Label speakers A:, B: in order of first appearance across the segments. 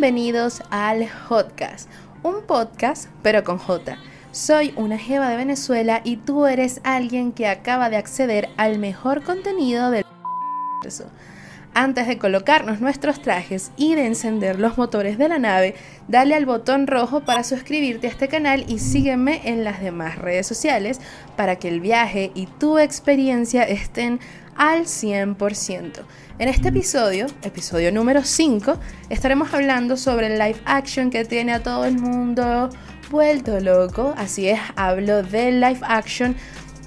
A: Bienvenidos al Hotcast, un podcast pero con J. Soy una jeva de Venezuela y tú eres alguien que acaba de acceder al mejor contenido del antes de colocarnos nuestros trajes y de encender los motores de la nave, dale al botón rojo para suscribirte a este canal y sígueme en las demás redes sociales para que el viaje y tu experiencia estén al 100%. En este episodio, episodio número 5, estaremos hablando sobre el live action que tiene a todo el mundo vuelto loco. Así es, hablo del live action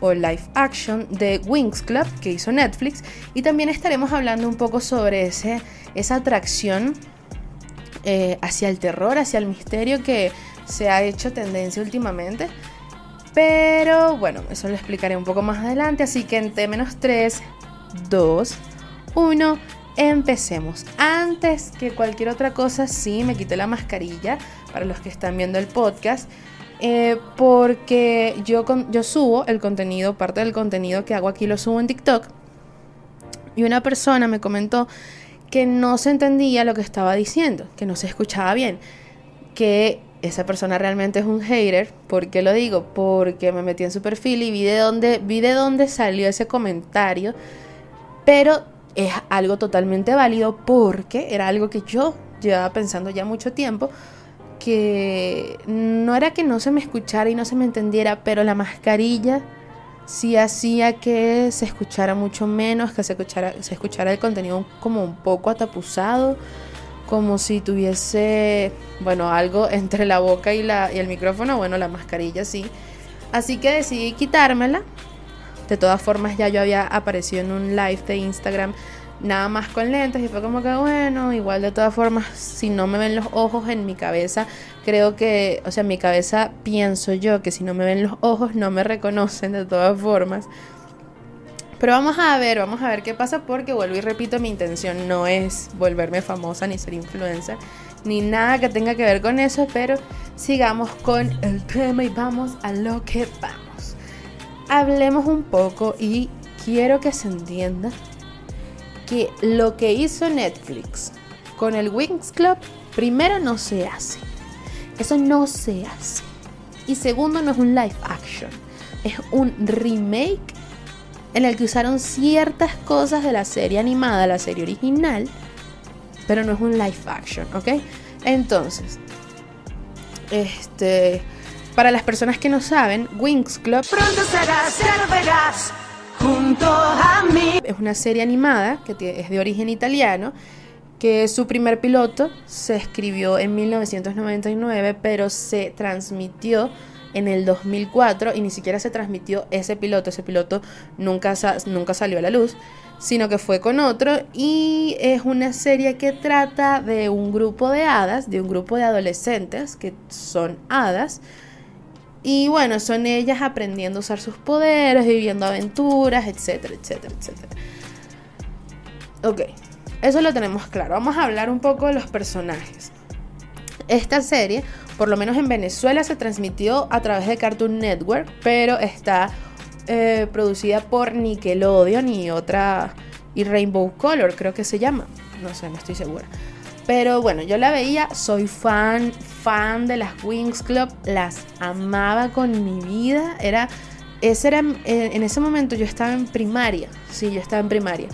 A: o live action de Wings Club que hizo Netflix y también estaremos hablando un poco sobre ese, esa atracción eh, hacia el terror, hacia el misterio que se ha hecho tendencia últimamente. Pero bueno, eso lo explicaré un poco más adelante, así que en T-3, 2, 1, empecemos. Antes que cualquier otra cosa, sí, me quité la mascarilla para los que están viendo el podcast. Eh, porque yo, yo subo el contenido, parte del contenido que hago aquí lo subo en TikTok. Y una persona me comentó que no se entendía lo que estaba diciendo, que no se escuchaba bien, que esa persona realmente es un hater. ¿Por qué lo digo? Porque me metí en su perfil y vi de dónde, vi de dónde salió ese comentario, pero es algo totalmente válido porque era algo que yo llevaba pensando ya mucho tiempo que no era que no se me escuchara y no se me entendiera, pero la mascarilla sí hacía que se escuchara mucho menos, que se escuchara, se escuchara el contenido como un poco atapuzado, como si tuviese, bueno, algo entre la boca y, la, y el micrófono, bueno, la mascarilla sí. Así que decidí quitármela. De todas formas, ya yo había aparecido en un live de Instagram nada más con lentes y fue como que bueno, igual de todas formas, si no me ven los ojos en mi cabeza, creo que, o sea, en mi cabeza pienso yo que si no me ven los ojos no me reconocen de todas formas. Pero vamos a ver, vamos a ver qué pasa porque vuelvo y repito, mi intención no es volverme famosa ni ser influencer, ni nada que tenga que ver con eso, pero sigamos con el tema y vamos a lo que vamos. Hablemos un poco y quiero que se entienda que lo que hizo Netflix con el Wings Club, primero no se hace. Eso no se hace. Y segundo, no es un live action. Es un remake en el que usaron ciertas cosas de la serie animada, la serie original, pero no es un live action, ¿ok? Entonces, este, para las personas que no saben, Wings Club pronto será junto a mí. Es una serie animada que es de origen italiano, que su primer piloto se escribió en 1999, pero se transmitió en el 2004 y ni siquiera se transmitió ese piloto, ese piloto nunca, nunca salió a la luz, sino que fue con otro y es una serie que trata de un grupo de hadas, de un grupo de adolescentes que son hadas, y bueno, son ellas aprendiendo a usar sus poderes, viviendo aventuras, etcétera, etcétera, etcétera. Ok, eso lo tenemos claro. Vamos a hablar un poco de los personajes. Esta serie, por lo menos en Venezuela, se transmitió a través de Cartoon Network, pero está eh, producida por Nickelodeon y otra, y Rainbow Color, creo que se llama. No sé, no estoy segura. Pero bueno, yo la veía, soy fan, fan de las Wings Club, las amaba con mi vida. Era, ese era, en ese momento yo estaba en primaria, sí, yo estaba en primaria.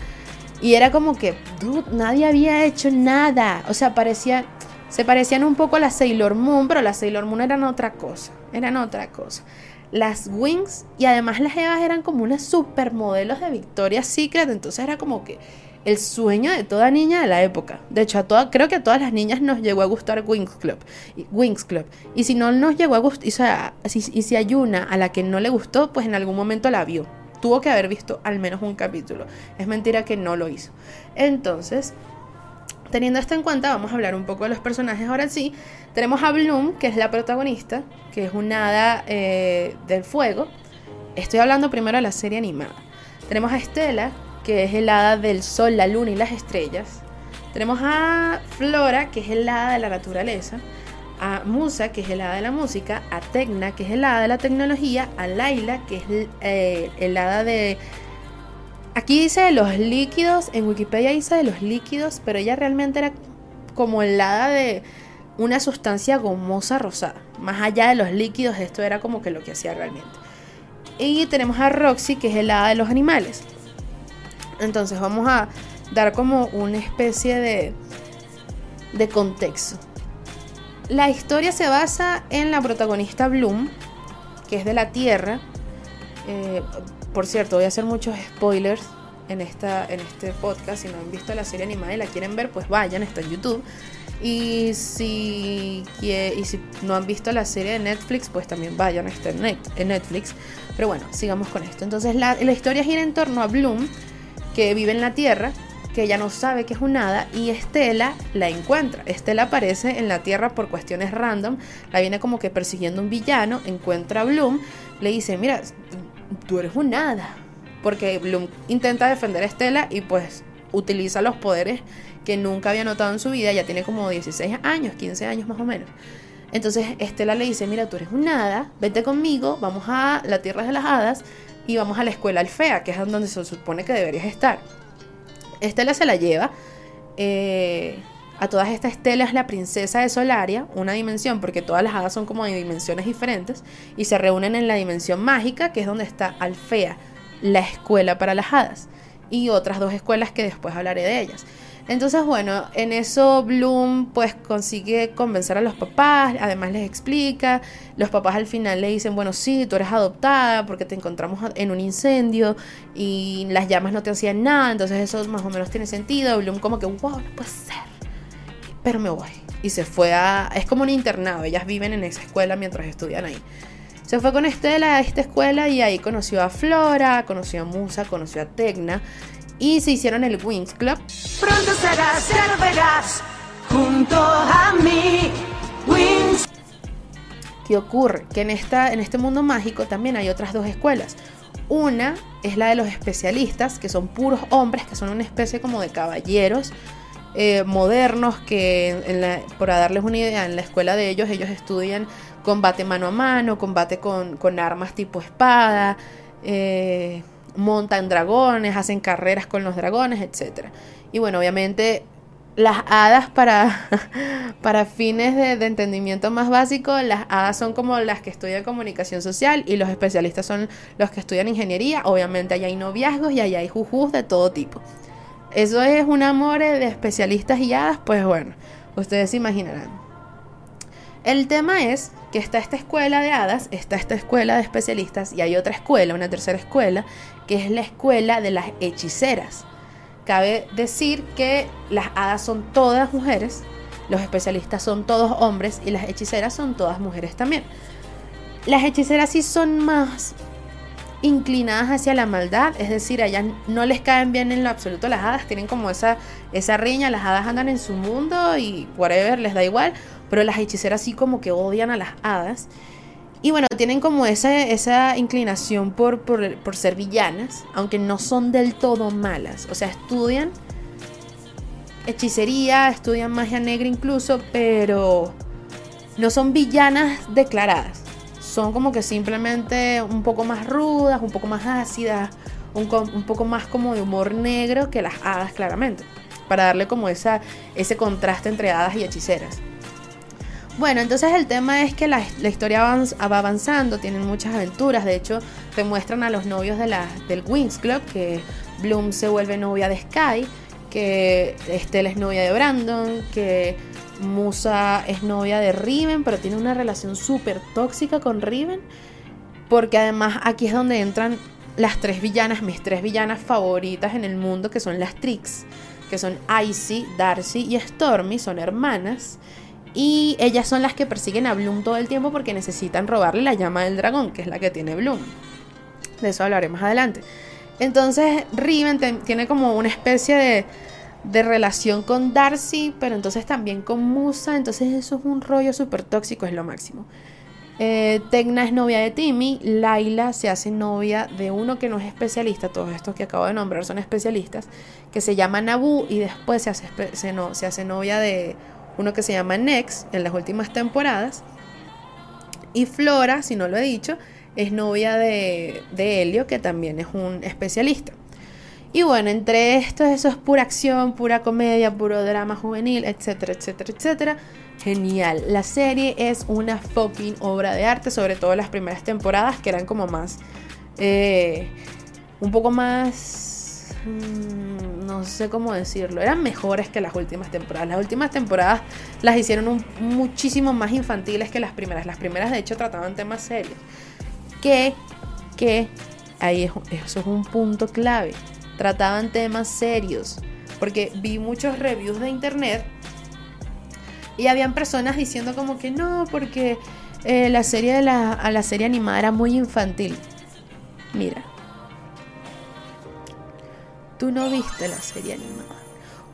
A: Y era como que, dude, nadie había hecho nada. O sea, parecía, se parecían un poco a las Sailor Moon, pero las Sailor Moon eran otra cosa, eran otra cosa. Las Wings y además las Evas eran como unas supermodelos de Victoria's Secret, entonces era como que el sueño de toda niña de la época. De hecho, creo que a todas las niñas nos llegó a gustar Wings Club. Wings Club. Y si no nos llegó a gustar, o sea, si, y si hay una a la que no le gustó, pues en algún momento la vio. Tuvo que haber visto al menos un capítulo. Es mentira que no lo hizo. Entonces, teniendo esto en cuenta, vamos a hablar un poco de los personajes. Ahora sí, tenemos a Bloom, que es la protagonista, que es una hada eh, del fuego. Estoy hablando primero de la serie animada. Tenemos a Estela, que es el hada del sol, la luna y las estrellas. Tenemos a Flora, que es el hada de la naturaleza. A Musa, que es el hada de la música. A Tecna, que es el hada de la tecnología. A Laila, que es eh, el, hada de... Aquí dice de los líquidos, en Wikipedia dice de los líquidos, pero ella realmente era como helada de una sustancia gomosa rosada. Más allá de los líquidos, esto era como que lo que hacía realmente. Y tenemos a Roxy, que es helada de los animales. Entonces vamos a dar como una especie de, de contexto. La historia se basa en la protagonista Bloom, que es de la Tierra. Eh, por cierto, voy a hacer muchos spoilers en, esta, en este podcast. Si no han visto la serie animada y la quieren ver, pues vayan, está en YouTube. Y si, y si no han visto la serie de Netflix, pues también vayan, está en, en Netflix. Pero bueno, sigamos con esto. Entonces la, la historia gira en torno a Bloom, que vive en la Tierra, que ella no sabe que es un hada y Estela la encuentra. Estela aparece en la Tierra por cuestiones random, la viene como que persiguiendo un villano, encuentra a Bloom, le dice, mira, tú eres un hada. Porque Bloom intenta defender a Estela y pues utiliza los poderes que nunca había notado en su vida, ya tiene como 16 años, 15 años más o menos. Entonces Estela le dice, mira, tú eres un hada, vete conmigo, vamos a la Tierra de las Hadas y vamos a la escuela Alfea, que es donde se supone que deberías estar. Estela se la lleva. Eh, a todas estas Estela es la princesa de Solaria, una dimensión, porque todas las hadas son como de dimensiones diferentes, y se reúnen en la dimensión mágica, que es donde está Alfea, la escuela para las hadas, y otras dos escuelas que después hablaré de ellas. Entonces, bueno, en eso Bloom pues consigue convencer a los papás, además les explica, los papás al final le dicen, bueno, sí, tú eres adoptada porque te encontramos en un incendio y las llamas no te hacían nada, entonces eso más o menos tiene sentido. Bloom como que, wow, no puede ser, pero me voy. Y se fue a, es como un internado, ellas viven en esa escuela mientras estudian ahí. Se fue con Estela a esta escuela y ahí conoció a Flora, conoció a Musa, conoció a Tecna y se hicieron el Wings Club. Pronto serás, verás, junto a mí, Wings. ¿Qué ocurre? Que en, esta, en este mundo mágico también hay otras dos escuelas. Una es la de los especialistas, que son puros hombres, que son una especie como de caballeros eh, modernos, que para darles una idea, en la escuela de ellos, ellos estudian combate mano a mano, combate con, con armas tipo espada, eh, montan dragones, hacen carreras con los dragones, etc. Y bueno, obviamente las hadas para, para fines de, entendimiento más básico, las hadas son como las que estudian comunicación social y los especialistas son los que estudian ingeniería. Obviamente allá hay noviazgos y allá hay jujus de todo tipo. Eso es un amor de especialistas y hadas, pues bueno, ustedes se imaginarán. El tema es que está esta escuela de hadas, está esta escuela de especialistas y hay otra escuela, una tercera escuela, que es la escuela de las hechiceras. Cabe decir que las hadas son todas mujeres, los especialistas son todos hombres y las hechiceras son todas mujeres también. Las hechiceras sí son más inclinadas hacia la maldad, es decir, a ellas no les caen bien en lo absoluto las hadas, tienen como esa, esa riña, las hadas andan en su mundo y whatever, les da igual, pero las hechiceras sí como que odian a las hadas. Y bueno, tienen como esa, esa inclinación por, por, ser villanas, aunque no son del todo malas. O sea, estudian hechicería, estudian magia negra incluso, pero no son villanas declaradas. Son como que simplemente un poco más rudas, un poco más ácidas, un, un poco más como de humor negro que las hadas claramente. Para darle como esa, ese contraste entre hadas y hechiceras. Bueno, entonces el tema es que la, historia va avanzando, tienen muchas aventuras. De hecho, te muestran a los novios de la, del Wings Club, que Bloom se vuelve novia de Sky, que Estelle es novia de Brandon, que Musa es novia de Riven, pero tiene una relación súper tóxica con Riven. Porque además aquí es donde entran las tres villanas, mis tres villanas favoritas en el mundo, que son las Trix, que son Icy, Darcy y Stormy, son hermanas. Y ellas son las que persiguen a Bloom todo el tiempo porque necesitan robarle la llama del dragón, que es la que tiene Bloom. De eso hablaré más adelante. Entonces Riven tiene como una especie de, de, relación con Darcy, pero entonces también con Musa. Entonces eso es un rollo súper tóxico, es lo máximo. Eh, Tecna es novia de Timmy, Laila se hace novia de uno que no es especialista, todos estos que acabo de nombrar son especialistas, que se llama Nabu y después se hace, se, no, se hace novia de uno que se llama Nex en las últimas temporadas. Y Flora, si no lo he dicho, es novia de, de Helio, que también es un especialista. Y bueno, entre esto, eso es pura acción, pura comedia, puro drama juvenil, etcétera, etcétera, etcétera. Genial. La serie es una fucking obra de arte, sobre todo las primeras temporadas que eran como más... Eh, un poco más... Mm, no sé cómo decirlo. Eran mejores que las últimas temporadas. Las últimas temporadas las hicieron muchísimo más infantiles que las primeras. Las primeras de hecho trataban temas serios. Que, que, ahí eso es un punto clave trataban temas serios. Porque vi muchos reviews de internet y habían personas diciendo como que no, porque eh, la serie de la, la serie animada era muy infantil. Mira, tú no viste la serie animada.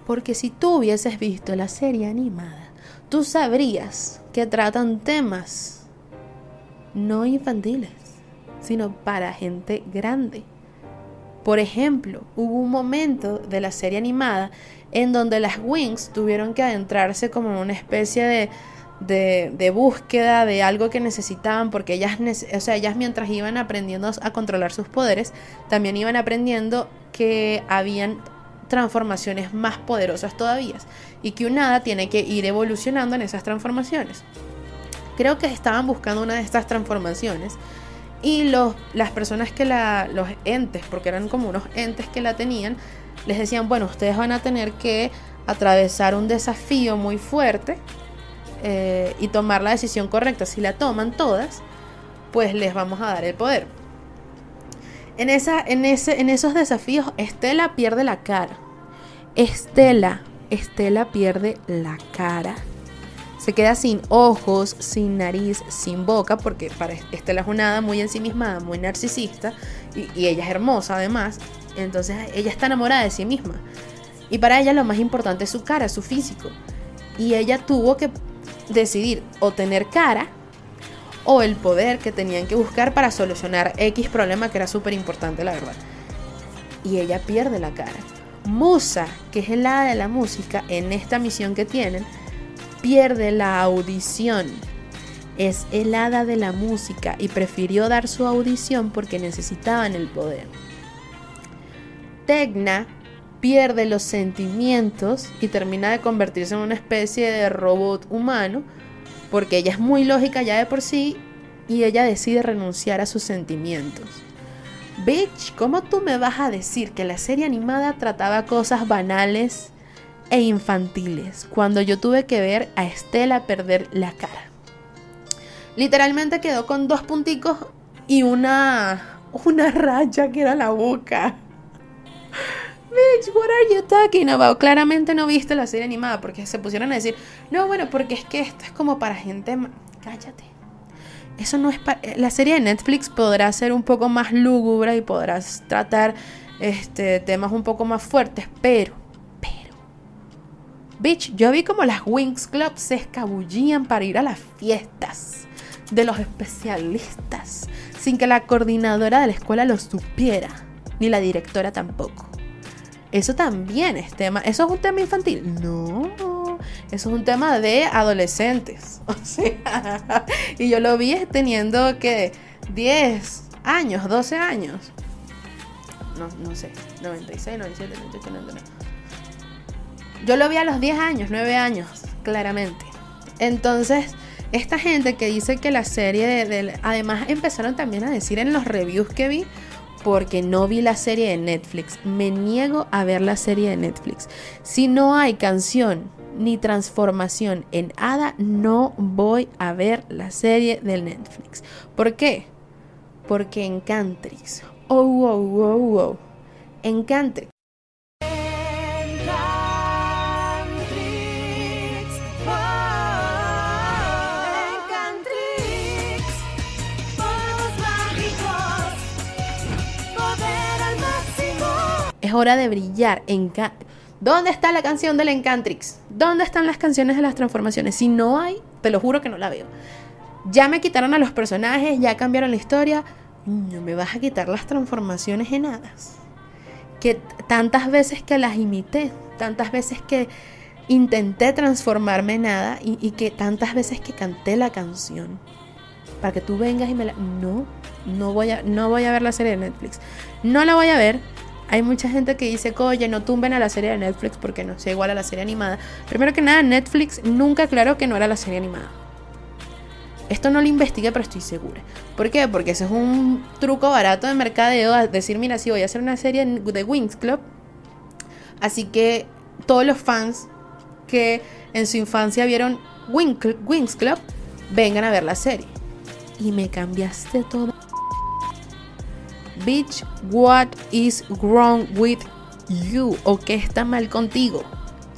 A: Porque si tú hubieses visto la serie animada, tú sabrías que tratan temas no infantiles, sino para gente grande. Por ejemplo, hubo un momento de la serie animada en donde las Wings tuvieron que adentrarse como en una especie de, de, búsqueda de algo que necesitaban, porque ellas, o sea, ellas mientras iban aprendiendo a controlar sus poderes, también iban aprendiendo que habían transformaciones más poderosas todavía y que un hada tiene que ir evolucionando en esas transformaciones. Creo que estaban buscando una de estas transformaciones y los, las personas que la, los entes, porque eran como unos entes que la tenían, les decían, bueno, ustedes van a tener que atravesar un desafío muy fuerte eh, y tomar la decisión correcta. Si la toman todas, pues les vamos a dar el poder. En, esa, en, ese, en esos desafíos, Estela pierde la cara. Estela, Estela pierde la cara se queda sin ojos, sin nariz, sin boca, porque para Estela es una hada muy ensimismada, muy narcisista, y, ella es hermosa además, entonces ella está enamorada de sí misma. Y para ella lo más importante es su cara, su físico. Y ella tuvo que decidir o tener cara o el poder que tenían que buscar para solucionar X problema que era súper importante, la verdad. Y ella pierde la cara. Musa, que es el hada de la música, en esta misión que tienen, pierde la audición. Es el hada de la música y prefirió dar su audición porque necesitaban el poder. Tecna pierde los sentimientos y termina de convertirse en una especie de robot humano porque ella es muy lógica ya de por sí y ella decide renunciar a sus sentimientos. Bitch, ¿cómo tú me vas a decir que la serie animada trataba cosas banales e infantiles cuando yo tuve que ver a Estela perder la cara. Literalmente quedó con dos punticos y una una raya que era la boca. Bitch, what are you talking about? Claramente no viste la serie animada porque se pusieron a decir, no, bueno, porque es que esto es como para gente. Cállate. Eso no es para. La serie de Netflix podrá ser un poco más lúgubre y podrás tratar este, temas un poco más fuertes, pero Bitch, yo vi como las Wings Club se escabullían para ir a las fiestas de los especialistas, sin que la coordinadora de la escuela lo supiera, ni la directora tampoco. Eso también es tema, ¿eso es un tema infantil? No, eso es un tema de adolescentes. O sea, y yo lo vi teniendo que 10 años, 12 años. No, no sé, 96, 97, 98, 99. Yo lo vi a los 10 años, 9 años, claramente. Entonces, esta gente que dice que la serie de, además empezaron también a decir en los reviews que vi porque no vi la serie de Netflix. Me niego a ver la serie de Netflix. Si no hay canción ni transformación en Ada, no voy a ver la serie del Netflix. ¿Por qué? Porque en Cantrix. Oh, wow, wow, wow. En Hora de brillar. ¿Dónde está la canción del Encantrix? ¿Dónde están las canciones de las transformaciones? Si no hay, te lo juro que no la veo. Ya me quitaron a los personajes, ya cambiaron la historia. No me vas a quitar las transformaciones en hadas. Que tantas veces que las imité, tantas veces que intenté transformarme en hada y, y que tantas veces que canté la canción. Para que tú vengas y me la. No, no voy a, no voy a ver la serie de Netflix. No la voy a ver hay mucha gente que dice, oye, no tumben a la serie de Netflix porque no sea igual a la serie animada. Primero que nada, Netflix nunca aclaró que no era la serie animada. Esto no lo investigué, pero estoy segura. ¿Por qué? Porque ese es un truco barato de mercadeo. Decir, mira, si voy a hacer una serie de Wings Club. Así que todos los fans que en su infancia vieron Wings Club, vengan a ver la serie. Y me cambiaste todo. Bitch, what is wrong with you? ¿O qué está mal contigo?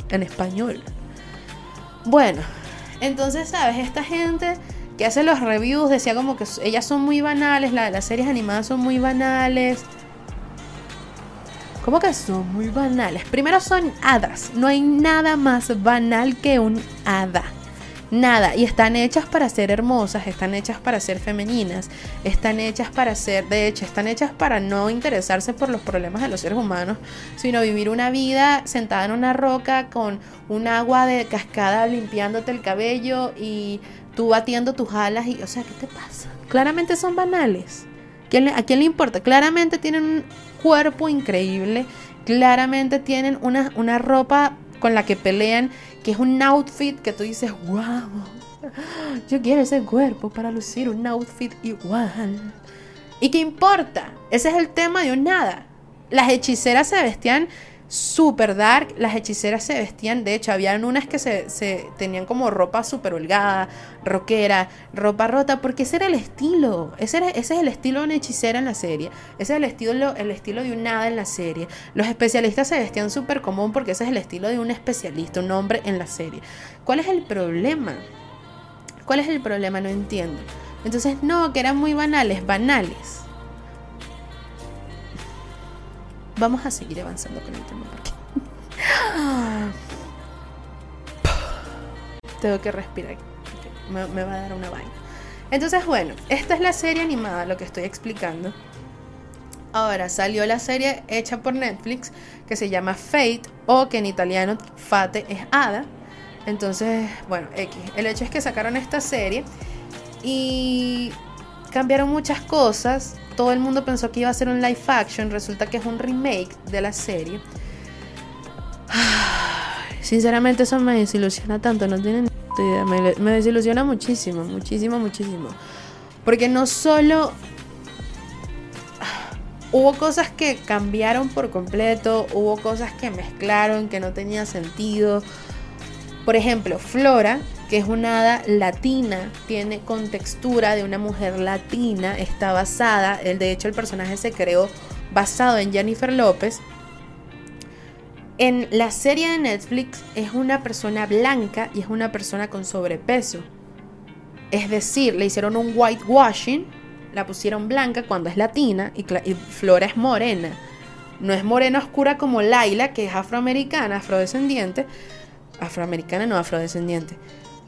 A: En español. Bueno, entonces, ¿sabes? Esta gente que hace los reviews decía como que ellas son muy banales, la, las series animadas son muy banales. ¿Cómo que son muy banales? Primero son hadas. No hay nada más banal que un hada. Nada. Y están hechas para ser hermosas, están hechas para ser femeninas, están hechas para ser, de hecho, están hechas para no interesarse por los problemas de los seres humanos, sino vivir una vida sentada en una roca con un agua de cascada limpiándote el cabello y tú batiendo tus alas y, o sea, ¿qué te pasa? Claramente son banales. ¿A quién le importa? Claramente tienen un cuerpo increíble, claramente tienen una, una ropa con la que pelean, que es un outfit que tú dices, wow, yo quiero ese cuerpo para lucir un outfit igual. ¿Y qué importa? Ese es el tema de un nada. Las hechiceras se vestían super dark. Las hechiceras se vestían, de hecho, habían unas que se, tenían como ropa super holgada, rockera, ropa rota, porque ese era el estilo. Ese, es el estilo de una hechicera en la serie. Ese es el estilo, el estilo de un nada en la serie. Los especialistas se vestían súper común porque ese es el estilo de un especialista, un hombre en la serie. ¿Cuál es el problema? ¿Cuál es el problema? No entiendo. Entonces, no, que eran muy banales, banales. Vamos a seguir avanzando con el tema porque tengo que respirar. Me, me, va a dar una vaina. Entonces, bueno, esta es la serie animada, lo que estoy explicando. Ahora salió la serie hecha por Netflix que se llama Fate o que en italiano Fate es Hada. Entonces, bueno, X. El hecho es que sacaron esta serie y cambiaron muchas cosas todo el mundo pensó que iba a ser un live action, resulta que es un remake de la serie. Sinceramente eso me desilusiona tanto, no tienen idea, me, desilusiona muchísimo, muchísimo, muchísimo. Porque no solo hubo cosas que cambiaron por completo, hubo cosas que mezclaron, que no tenía sentido. Por ejemplo, Flora, que es una hada latina, tiene contextura de una mujer latina, está basada, el, de hecho el personaje se creó basado en Jennifer López. En la serie de Netflix es una persona blanca y es una persona con sobrepeso. Es decir, le hicieron un whitewashing, la pusieron blanca cuando es latina y, y Flora es morena. No es morena oscura como Laila, que es afroamericana, afrodescendiente. Afroamericana, no afrodescendiente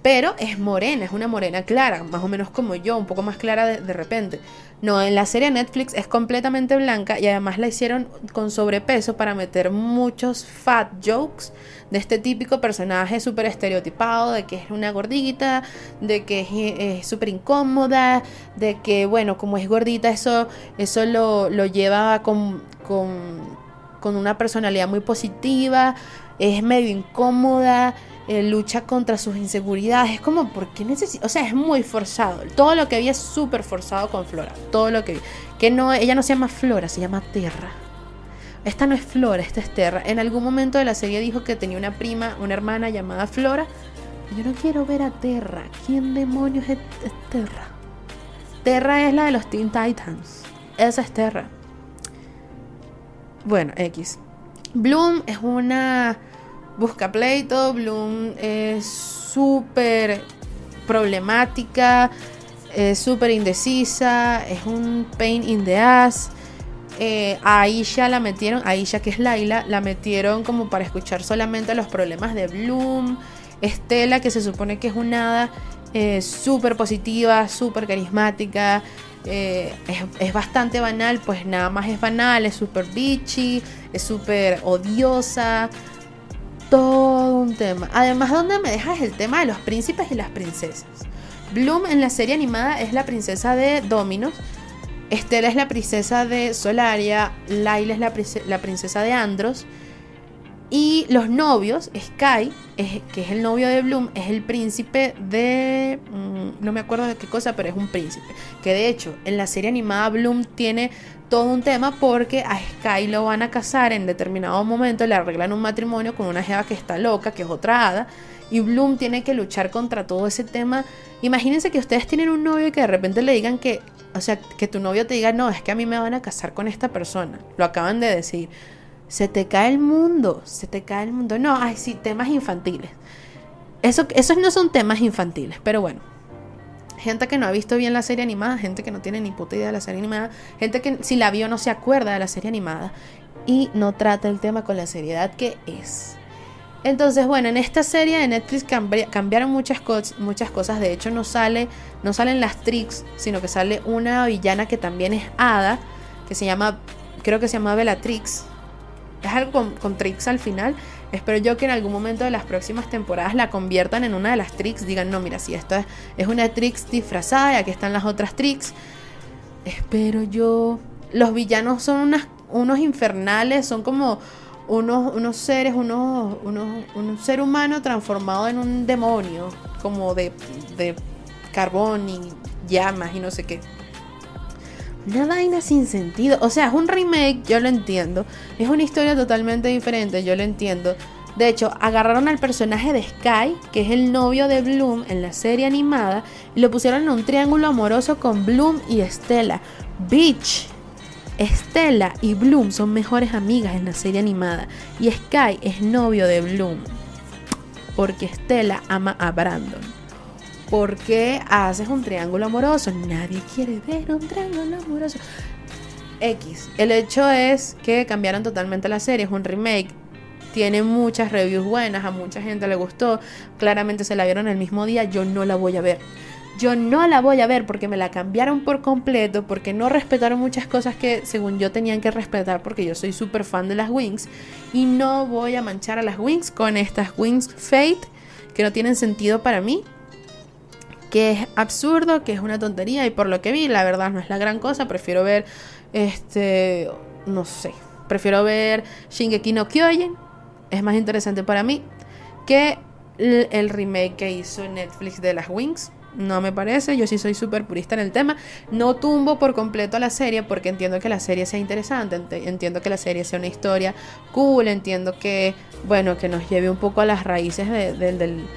A: pero es morena, es una morena clara, más o menos como yo, un poco más clara de, repente. No, en la serie Netflix es completamente blanca y además la hicieron con sobrepeso para meter muchos fat jokes de este típico personaje súper estereotipado, de que es una gordita, de que es súper incómoda, de que, bueno, como es gordita, eso, eso lo, lo lleva con, con, con una personalidad muy positiva, es medio incómoda eh, lucha contra sus inseguridades. Es como, ¿por qué necesita? O sea, es muy forzado. Todo lo que vi es súper forzado con Flora. Todo lo que vi. Que no, ella no se llama Flora, se llama Terra. Esta no es Flora, esta es Terra. En algún momento de la serie dijo que tenía una prima, una hermana llamada Flora. yo no quiero ver a Terra. ¿Quién demonios es, es Terra? Terra es la de los Teen Titans. Esa es Terra. Bueno, X. Bloom es una busca pleito, Bloom es súper problemática, es súper indecisa, es un pain in the ass. Eh, a Aisha la metieron, Aisha que es Laila, la metieron como para escuchar solamente los problemas de Bloom. Estela, que se supone que es una hada eh, súper positiva, súper carismática, eh, es, es, bastante banal, pues nada más es banal, es súper bitchy, es súper odiosa, todo un tema. Además, ¿dónde me dejas el tema de los príncipes y las princesas? Bloom en la serie animada es la princesa de Dominos. Estela es la princesa de Solaria, Laila es la, princesa de Andros. Y los novios, Sky, que es el novio de Bloom, es el príncipe de... Mm, no me acuerdo de qué cosa, pero es un príncipe. Que de hecho, en la serie animada Bloom tiene todo un tema porque a Sky lo van a casar en determinado momento, le arreglan un matrimonio con una jeva que está loca, que es otra hada. Y Bloom tiene que luchar contra todo ese tema. Imagínense que ustedes tienen un novio y que de repente le digan que... O sea, que tu novio te diga, no, es que a mí me van a casar con esta persona. Lo acaban de decir se te cae el mundo, se te cae el mundo. No, ay, sí, temas infantiles. Eso, esos no son temas infantiles, pero bueno. Gente que no ha visto bien la serie animada, gente que no tiene ni puta idea de la serie animada, gente que si la vio no se acuerda de la serie animada y no trata el tema con la seriedad que es. Entonces, bueno, en esta serie de Netflix cambiaron muchas, muchas cosas. De hecho, no, sale, no salen las tricks, sino que sale una villana que también es hada, que se llama, creo que se llama Bellatrix, es algo con, tricks al final. Espero yo que en algún momento de las próximas temporadas la conviertan en una de las tricks. Digan, no, mira, si esto es, una tricks disfrazada y aquí están las otras tricks. Espero yo. Los villanos son unas, unos infernales, son como unos, unos seres, unos, unos, un ser humano transformado en un demonio, como de, de carbón y llamas y no sé qué. Una vaina sin sentido. O sea, es un remake, yo lo entiendo. Es una historia totalmente diferente, yo lo entiendo. De hecho, agarraron al personaje de Sky, que es el novio de Bloom en la serie animada, y lo pusieron en un triángulo amoroso con Bloom y Estela. Bitch. Estela y Bloom son mejores amigas en la serie animada. Y Sky es novio de Bloom. Porque Estela ama a Brandon. ¿Por qué haces un triángulo amoroso? Nadie quiere ver un triángulo amoroso. X. El hecho es que cambiaron totalmente la serie, es un remake. Tiene muchas reviews buenas, a mucha gente le gustó. Claramente se la vieron el mismo día, yo no la voy a ver. Yo no la voy a ver porque me la cambiaron por completo, porque no respetaron muchas cosas que según yo tenían que respetar, porque yo soy súper fan de las Wings. Y no voy a manchar a las Wings con estas Wings Fate que no tienen sentido para mí que es absurdo, que es una tontería y por lo que vi, la verdad no es la gran cosa, prefiero ver este, no sé, prefiero ver Shingeki no Kyojin, es más interesante para mí que el, remake que hizo Netflix de las Wings. No me parece, yo sí soy súper purista en el tema. No tumbo por completo la serie porque entiendo que la serie sea interesante, entiendo que la serie sea una historia cool, entiendo que, bueno, que nos lleve un poco a las raíces del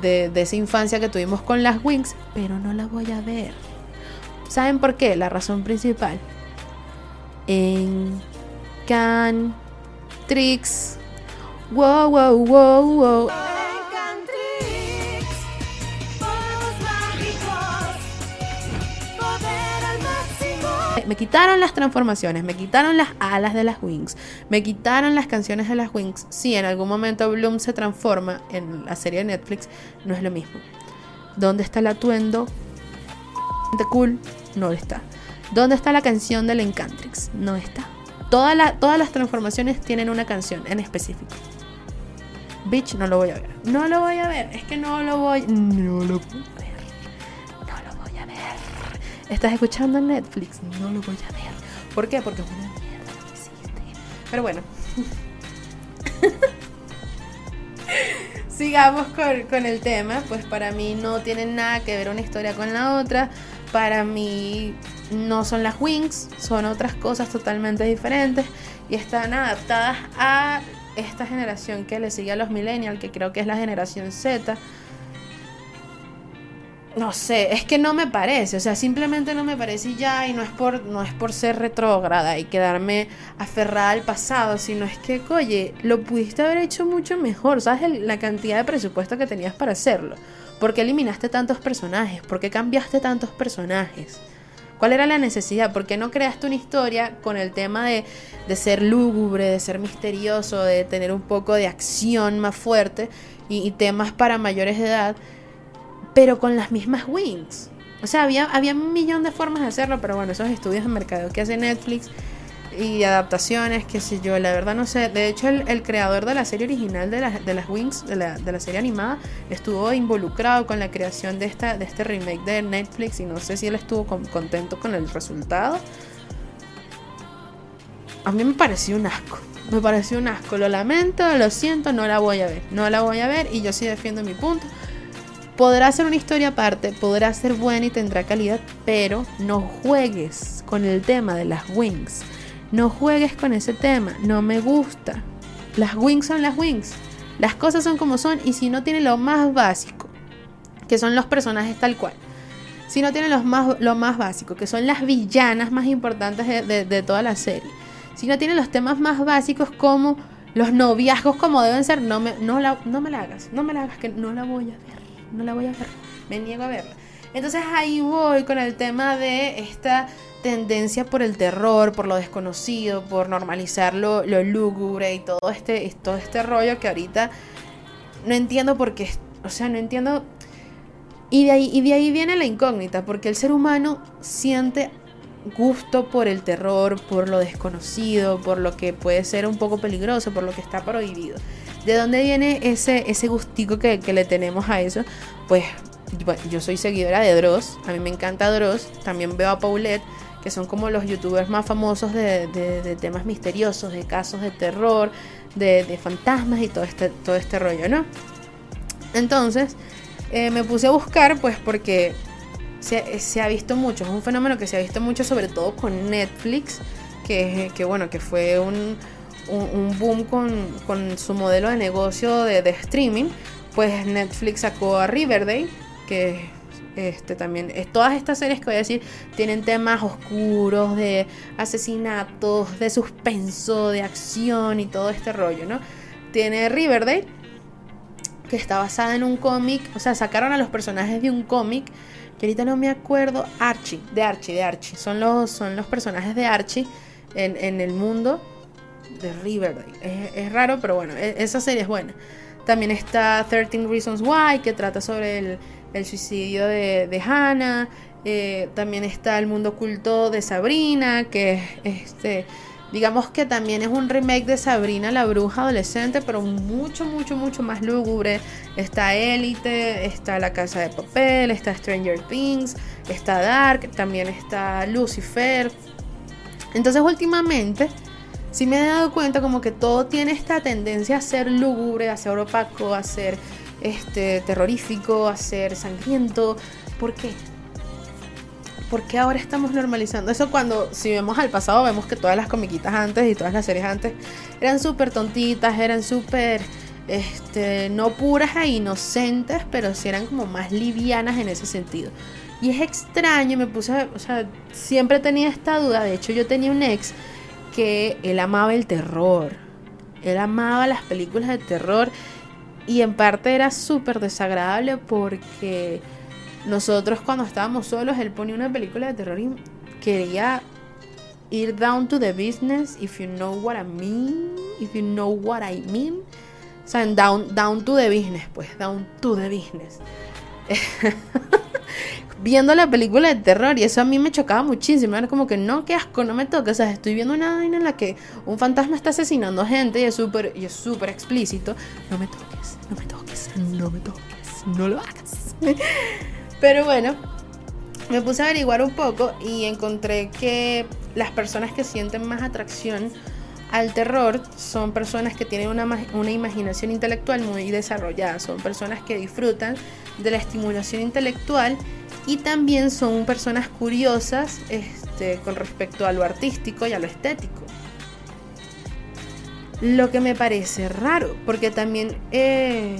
A: de, esa infancia que tuvimos con las Wings, pero no la voy a ver. ¿Saben por qué? La razón principal. En Can Tricks. Wow, wow, wow, wow. Me quitaron las transformaciones, me quitaron las alas de las Wings, me quitaron las canciones de las Wings. Si en algún momento Bloom se transforma en la serie de Netflix, no es lo mismo. ¿Dónde está el atuendo? Cool, no está. ¿Dónde está la canción del Encantrix? No está. todas las transformaciones tienen una canción en específico. Bitch, no lo voy a ver. No lo voy a ver. Es que no lo voy. No lo voy estás escuchando en Netflix, no lo voy a ver. ¿Por qué? Porque es una mierda. Pero bueno. Sigamos con, con, el tema. Pues para mí no tienen nada que ver una historia con la otra. Para mí no son las Wings, son otras cosas totalmente diferentes. Y están adaptadas a esta generación que le sigue a los millennials, que creo que es la generación Z no sé, es que no me parece, o sea, simplemente no me parece ya y no es por no es por ser retrógrada y quedarme aferrada al pasado, sino es que, oye, lo pudiste haber hecho mucho mejor, ¿sabes la cantidad de presupuesto que tenías para hacerlo? ¿Por qué eliminaste tantos personajes? ¿Por qué cambiaste tantos personajes? ¿Cuál era la necesidad? ¿Por qué no creaste una historia con el tema de, de ser lúgubre, de ser misterioso, de tener un poco de acción más fuerte y, y temas para mayores de edad? Pero con las mismas wings. O sea, había, había un millón de formas de hacerlo, pero bueno, esos estudios de mercado que hace Netflix y adaptaciones, qué sé yo, la verdad no sé. De hecho, el, creador de la serie original de, de las Wings, de la, de la, serie animada, estuvo involucrado con la creación de, esta, de este remake de Netflix y no sé si él estuvo contento con el resultado. A mí me pareció un asco. Me pareció un asco. Lo lamento, lo siento, no la voy a ver. No la voy a ver y yo sí defiendo mi punto. Podrá ser una historia aparte, podrá ser buena y tendrá calidad, pero no juegues con el tema de las wings. No juegues con ese tema, no me gusta. Las wings son las wings. Las cosas son como son y si no tiene lo más básico, que son los personajes tal cual. Si no tiene los más, lo más básico, que son las villanas más importantes de, toda la serie. Si no tiene los temas más básicos como los noviazgos como deben ser, no me, no, la, no me la hagas, no me la hagas, que no la voy a ver, no la voy a ver, me niego a verla. Entonces ahí voy con el tema de esta tendencia por el terror, por lo desconocido, por normalizar lo, lúgubre y todo este, todo este rollo que ahorita no entiendo por qué, o sea, no entiendo. Y de, ahí, y de ahí viene la incógnita, porque el ser humano siente gusto por el terror, por lo desconocido, por lo que puede ser un poco peligroso, por lo que está prohibido. ¿De dónde viene ese, ese gustico que, que le tenemos a eso? Pues yo soy seguidora de Dross, a mí me encanta Dross, también veo a Paulette, que son como los youtubers más famosos de, temas misteriosos, de casos de terror, de, fantasmas y todo este, todo este rollo, ¿no? Entonces, eh, me puse a buscar, pues porque se, ha visto mucho, es un fenómeno que se ha visto mucho, sobre todo con Netflix, que, que bueno, que fue un, un, boom con, con, su modelo de negocio de, de streaming, pues Netflix sacó a Riverdale, que este también todas estas series que voy a decir tienen temas oscuros de asesinatos, de suspenso, de acción y todo este rollo, ¿no? Tiene Riverdale que está basada en un cómic, o sea, sacaron a los personajes de un cómic que ahorita no me acuerdo, Archie, de Archie, de Archie, son los son los personajes de Archie en, el mundo de Riverdale. Es, raro, pero bueno, e, esa serie es buena. También está 13 Reasons Why, que trata sobre el, el suicidio de, Hannah. Eh, también está el mundo oculto de Sabrina, que este, digamos que también es un remake de Sabrina la bruja adolescente, pero mucho, mucho, mucho más lúgubre. Está Élite, está La Casa de Papel, está Stranger Things, está Dark, también está Lucifer. Entonces últimamente sí me he dado cuenta como que todo tiene esta tendencia a ser lúgubre, a ser opaco, a ser este, terrorífico, a ser sangriento. ¿Por qué? Porque ahora estamos normalizando eso cuando si vemos al pasado vemos que todas las comiquitas antes y todas las series antes eran súper tontitas, eran súper este, no puras e inocentes, pero sí eran como más livianas en ese sentido. Y es extraño, me puse, o sea, siempre tenía esta duda, de hecho yo tenía un ex que él amaba el terror, él amaba las películas de terror y en parte era súper desagradable porque nosotros cuando estábamos solos, él ponía una película de terror y quería ir down to the business, if you know what I mean, if you know what I mean. O sea, down, down to the business, pues, down to the business. viendo la película de terror y eso a mí me chocaba muchísimo. Era como que no, qué asco, no me toques. O sea, estoy viendo una vaina en la que un fantasma está asesinando gente y es súper y es súper explícito. No me toques, no me toques, no me toques, no lo hagas. Pero bueno, me puse a averiguar un poco y encontré que las personas que sienten más atracción al terror son personas que tienen una, una, imaginación intelectual muy desarrollada, son personas que disfrutan de la estimulación intelectual y también son personas curiosas este, con respecto a lo artístico y a lo estético. Lo que me parece raro, porque también eh,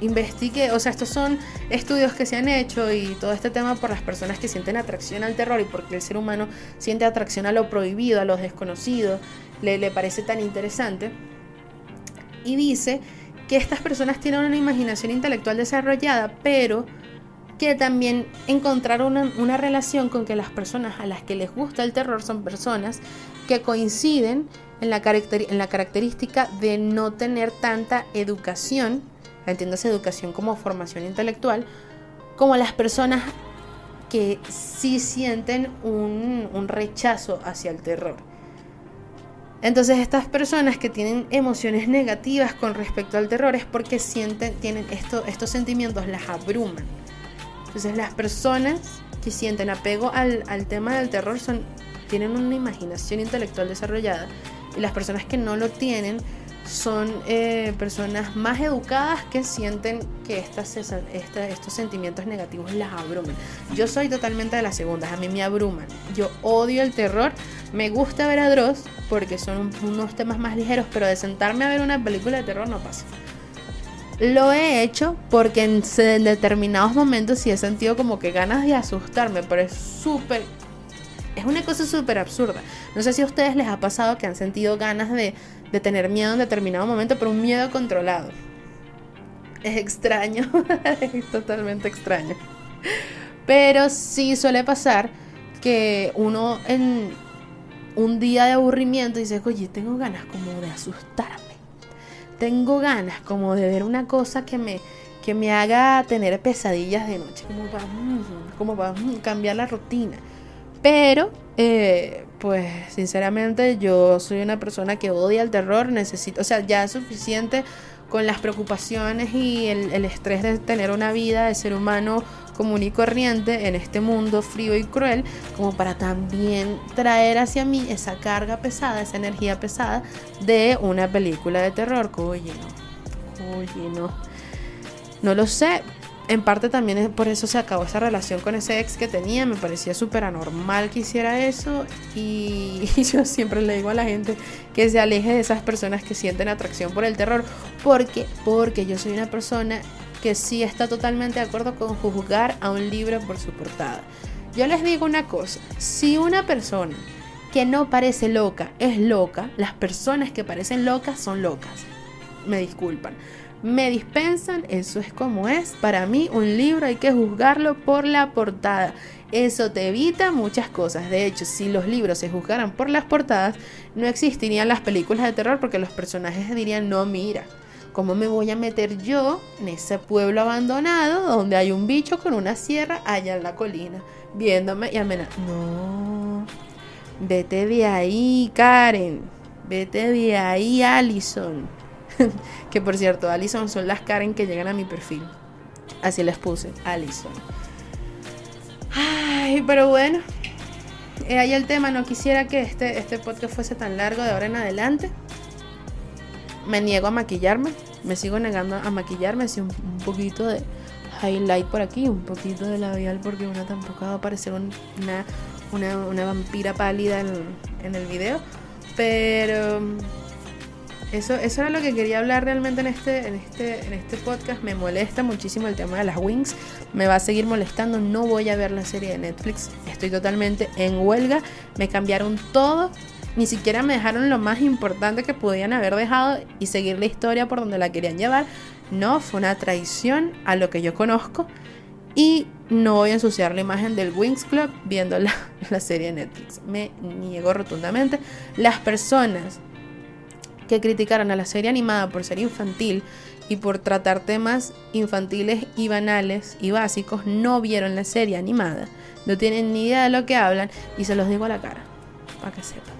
A: investigué, o sea, estos son estudios que se han hecho y todo este tema por las personas que sienten atracción al terror y porque el ser humano siente atracción a lo prohibido, a lo desconocido, le, parece tan interesante. Y dice que estas personas tienen una imaginación intelectual desarrollada, pero que también encontraron una, relación con que las personas a las que les gusta el terror son personas que coinciden en la característica de no tener tanta educación, entiéndase educación como formación intelectual, como las personas que sí sienten un, rechazo hacia el terror. Entonces estas personas que tienen emociones negativas con respecto al terror es porque sienten, tienen esto, estos sentimientos, las abruman. Entonces las personas que sienten apego al, al tema del terror son, tienen una imaginación intelectual desarrollada y las personas que no lo tienen son eh, personas más educadas que sienten que estas, estos sentimientos negativos las abruman. Yo soy totalmente de las segundas, a mí me abruman. Yo odio el terror, me gusta ver a Dross porque son unos temas más ligeros, pero de sentarme a ver una película de terror no pasa. Lo he hecho porque en, en determinados momentos sí he sentido como que ganas de asustarme, pero es súper es una cosa súper absurda. No sé si a ustedes les ha pasado que han sentido ganas de, de tener miedo en determinado momento, pero un miedo controlado. Es extraño, es totalmente extraño. Pero sí suele pasar que uno en un día de aburrimiento dice, oye, tengo ganas como de asustarme. Tengo ganas como de ver una cosa que me, que me haga tener pesadillas de noche, como para, como para cambiar la rutina. Pero, eh, pues sinceramente yo soy una persona que odia el terror, necesito, o sea, ya es suficiente con las preocupaciones y el, estrés de tener una vida de ser humano común y corriente en este mundo frío y cruel, como para también traer hacia mí esa carga pesada, esa energía pesada de una película de terror. Oye, no, oye, no. No lo sé, en parte también por eso se acabó esa relación con ese ex que tenía. Me parecía súper anormal que hiciera eso. Y, yo siempre le digo a la gente que se aleje de esas personas que sienten atracción por el terror. Porque, porque yo soy una persona que sí está totalmente de acuerdo con juzgar a un libro por su portada. Yo les digo una cosa. Si una persona que no parece loca es loca, las personas que parecen locas son locas. Me disculpan me dispensan, eso es como es. Para mí un libro hay que juzgarlo por la portada. Eso te evita muchas cosas. De hecho, si los libros se juzgaran por las portadas, no existirían las películas de terror porque los personajes dirían, no, mira, ¿cómo me voy a meter yo en ese pueblo abandonado donde hay un bicho con una sierra allá en la colina? Viéndome y amenazando. No, vete de ahí, Karen. Vete de ahí, Allison. que por cierto, Alison son las Karen que llegan a mi perfil. Así les puse, Alison. Ay, pero bueno. Eh, ahí el tema, no quisiera que este, este podcast fuese tan largo de ahora en adelante. Me niego a maquillarme, me sigo negando a maquillarme, así un, poquito de highlight por aquí, un poquito de labial porque una tampoco va a parecer una, una, vampira pálida en el video. Pero eso, eso era lo que quería hablar realmente en este, en, este, en este podcast. Me molesta muchísimo el tema de las wings. Me va a seguir molestando. No voy a ver la serie de Netflix. Estoy totalmente en huelga. Me cambiaron todo. Ni siquiera me dejaron lo más importante que podían haber dejado y seguir la historia por donde la querían llevar. No, fue una traición a lo que yo conozco. Y no voy a ensuciar la imagen del Wings Club viendo la, la serie de Netflix. Me niego rotundamente. Las personas que criticaron a la serie animada por ser infantil y por tratar temas infantiles y banales y básicos, no vieron la serie animada, no tienen ni idea de lo que hablan y se los digo a la cara, para que sepan.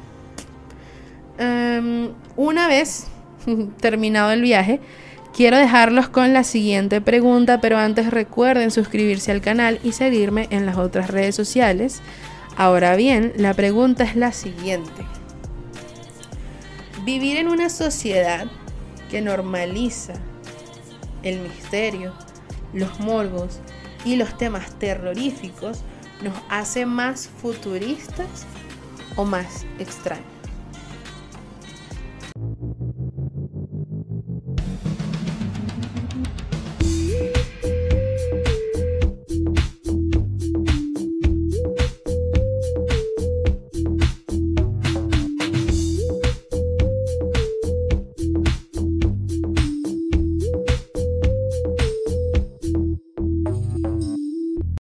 A: Em, una vez terminado el viaje, quiero dejarlos con la siguiente pregunta, pero antes recuerden suscribirse al canal y seguirme en las otras redes sociales. Ahora bien, la pregunta es la siguiente. Vivir en una sociedad que normaliza el misterio, los morbos y los temas terroríficos nos hace más futuristas o más extraños.